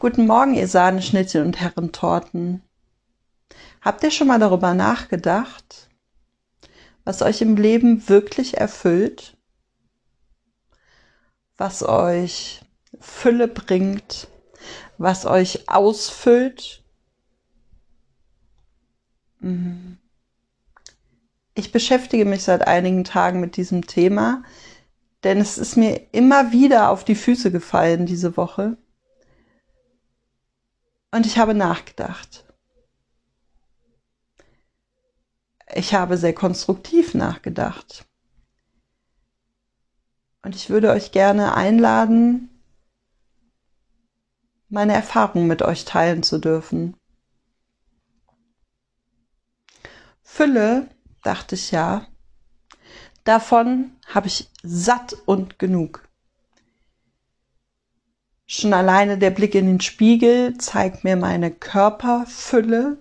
Guten Morgen, ihr Sahneschnittchen und Herrentorten. Habt ihr schon mal darüber nachgedacht, was euch im Leben wirklich erfüllt? Was euch Fülle bringt? Was euch ausfüllt? Mhm. Ich beschäftige mich seit einigen Tagen mit diesem Thema, denn es ist mir immer wieder auf die Füße gefallen diese Woche. Und ich habe nachgedacht. Ich habe sehr konstruktiv nachgedacht. Und ich würde euch gerne einladen, meine Erfahrungen mit euch teilen zu dürfen. Fülle, dachte ich ja, davon habe ich satt und genug. Schon alleine der Blick in den Spiegel zeigt mir meine Körperfülle,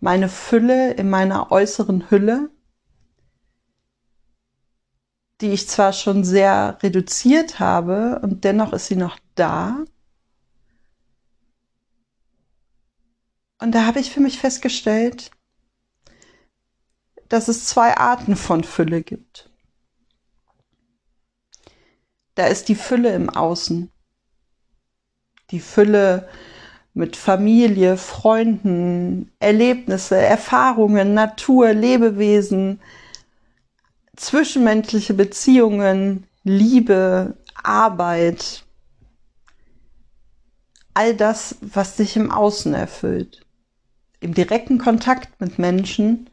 meine Fülle in meiner äußeren Hülle, die ich zwar schon sehr reduziert habe und dennoch ist sie noch da. Und da habe ich für mich festgestellt, dass es zwei Arten von Fülle gibt. Da ist die Fülle im Außen die Fülle mit Familie, Freunden, Erlebnisse, Erfahrungen, Natur, Lebewesen, zwischenmenschliche Beziehungen, Liebe, Arbeit, all das, was sich im Außen erfüllt, im direkten Kontakt mit Menschen.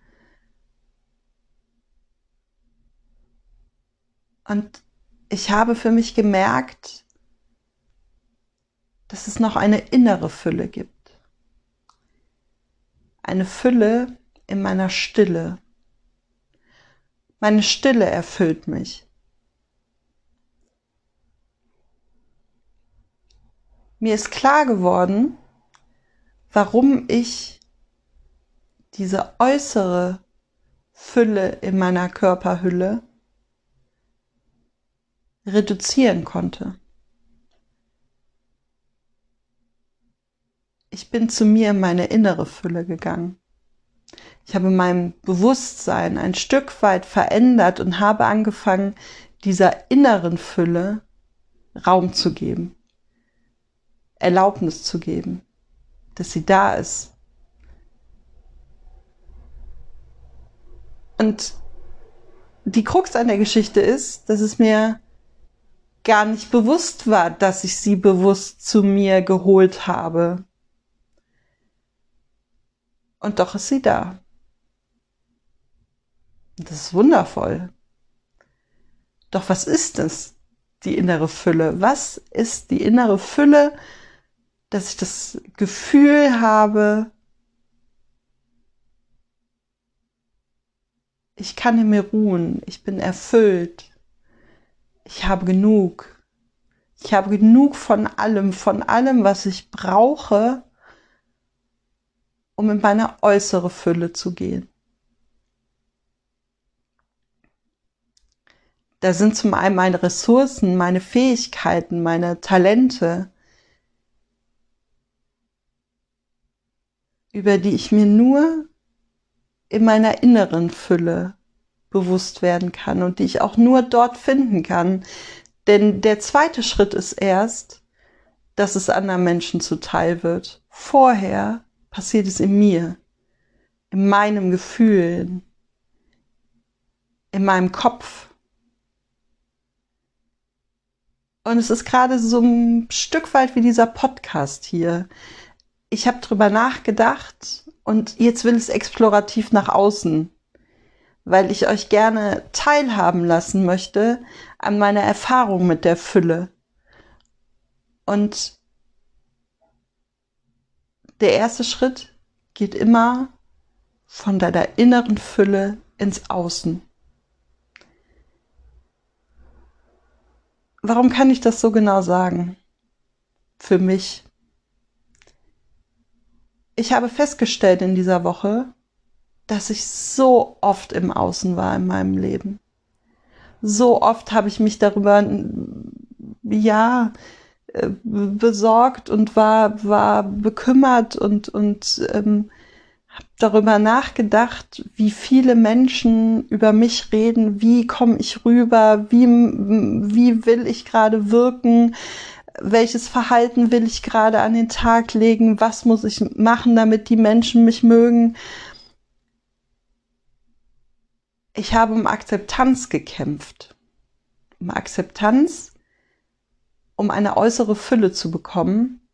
Und ich habe für mich gemerkt, dass es noch eine innere Fülle gibt. Eine Fülle in meiner Stille. Meine Stille erfüllt mich. Mir ist klar geworden, warum ich diese äußere Fülle in meiner Körperhülle reduzieren konnte. Ich bin zu mir in meine innere Fülle gegangen. Ich habe mein Bewusstsein ein Stück weit verändert und habe angefangen, dieser inneren Fülle Raum zu geben, Erlaubnis zu geben, dass sie da ist. Und die Krux an der Geschichte ist, dass es mir gar nicht bewusst war, dass ich sie bewusst zu mir geholt habe. Und doch ist sie da. Das ist wundervoll. Doch was ist es, die innere Fülle? Was ist die innere Fülle, dass ich das Gefühl habe, ich kann in mir ruhen, ich bin erfüllt, ich habe genug. Ich habe genug von allem, von allem, was ich brauche, um in meine äußere Fülle zu gehen. Da sind zum einen meine Ressourcen, meine Fähigkeiten, meine Talente, über die ich mir nur in meiner inneren Fülle bewusst werden kann und die ich auch nur dort finden kann. Denn der zweite Schritt ist erst, dass es anderen Menschen zuteil wird. Vorher passiert es in mir, in meinem Gefühl, in meinem Kopf. Und es ist gerade so ein Stück weit wie dieser Podcast hier. Ich habe drüber nachgedacht und jetzt will es explorativ nach außen, weil ich euch gerne teilhaben lassen möchte an meiner Erfahrung mit der Fülle. Und der erste Schritt geht immer von deiner inneren Fülle ins Außen. Warum kann ich das so genau sagen? Für mich. Ich habe festgestellt in dieser Woche, dass ich so oft im Außen war in meinem Leben. So oft habe ich mich darüber, ja, besorgt und war, war bekümmert und, und ähm, habe darüber nachgedacht, wie viele Menschen über mich reden, wie komme ich rüber, wie, wie will ich gerade wirken, welches Verhalten will ich gerade an den Tag legen, was muss ich machen, damit die Menschen mich mögen. Ich habe um Akzeptanz gekämpft. Um Akzeptanz, um eine äußere Fülle zu bekommen.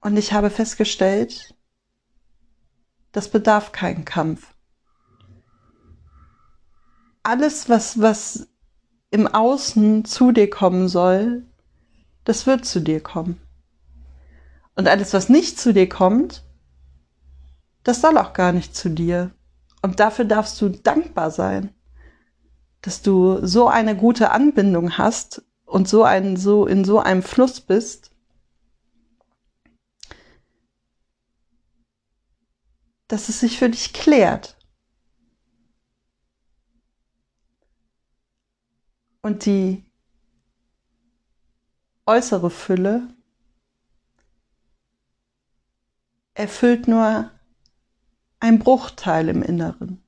Und ich habe festgestellt, das bedarf keinen Kampf. Alles, was, was im Außen zu dir kommen soll, das wird zu dir kommen. Und alles, was nicht zu dir kommt, das soll auch gar nicht zu dir. Und dafür darfst du dankbar sein, dass du so eine gute Anbindung hast und so ein, so in so einem Fluss bist, dass es sich für dich klärt. Und die äußere Fülle erfüllt nur ein Bruchteil im Inneren.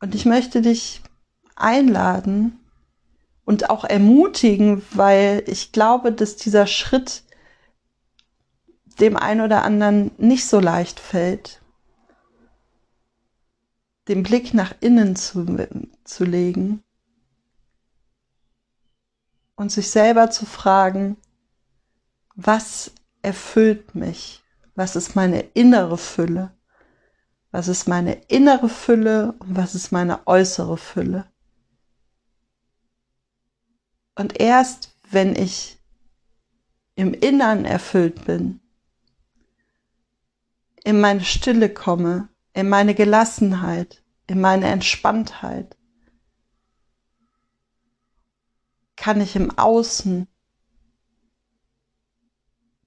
Und ich möchte dich einladen und auch ermutigen, weil ich glaube, dass dieser Schritt dem einen oder anderen nicht so leicht fällt, den Blick nach innen zu, zu legen und sich selber zu fragen, was erfüllt mich? Was ist meine innere Fülle? Was ist meine innere Fülle und was ist meine äußere Fülle? Und erst wenn ich im Innern erfüllt bin, in meine Stille komme, in meine Gelassenheit, in meine Entspanntheit, kann ich im Außen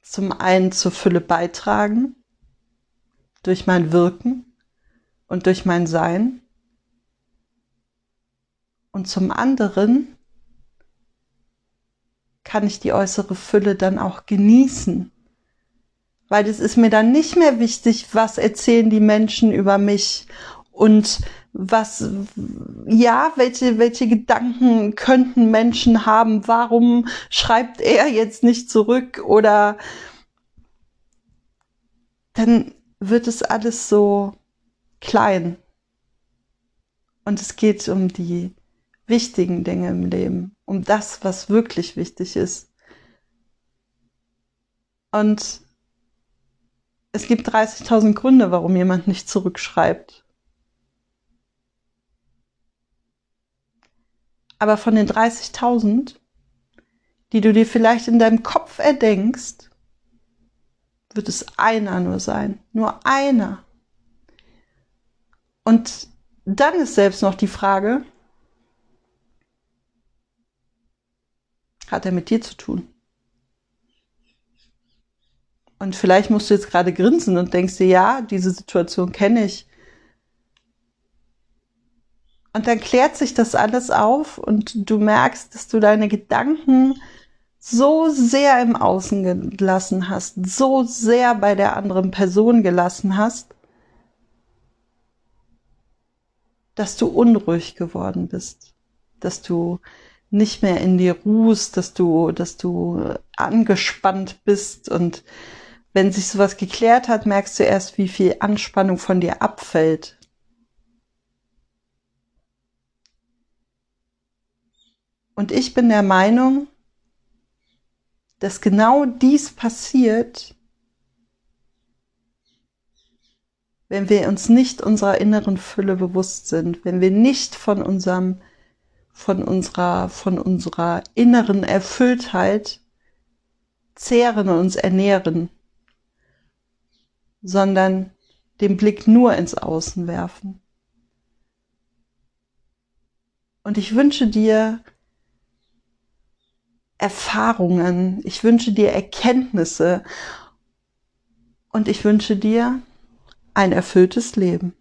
zum einen zur Fülle beitragen, durch mein Wirken und durch mein Sein, und zum anderen kann ich die äußere Fülle dann auch genießen weil es ist mir dann nicht mehr wichtig, was erzählen die Menschen über mich und was, ja, welche, welche Gedanken könnten Menschen haben? Warum schreibt er jetzt nicht zurück? Oder dann wird es alles so klein. Und es geht um die wichtigen Dinge im Leben, um das, was wirklich wichtig ist. Und es gibt 30.000 Gründe, warum jemand nicht zurückschreibt. Aber von den 30.000, die du dir vielleicht in deinem Kopf erdenkst, wird es einer nur sein. Nur einer. Und dann ist selbst noch die Frage, hat er mit dir zu tun? Und vielleicht musst du jetzt gerade grinsen und denkst dir, ja, diese Situation kenne ich. Und dann klärt sich das alles auf und du merkst, dass du deine Gedanken so sehr im Außen gelassen hast, so sehr bei der anderen Person gelassen hast, dass du unruhig geworden bist, dass du nicht mehr in dir ruhst, dass du, dass du angespannt bist und wenn sich sowas geklärt hat, merkst du erst, wie viel Anspannung von dir abfällt. Und ich bin der Meinung, dass genau dies passiert, wenn wir uns nicht unserer inneren Fülle bewusst sind, wenn wir nicht von unserem, von unserer, von unserer inneren Erfülltheit zehren und uns ernähren sondern den Blick nur ins Außen werfen. Und ich wünsche dir Erfahrungen, ich wünsche dir Erkenntnisse und ich wünsche dir ein erfülltes Leben.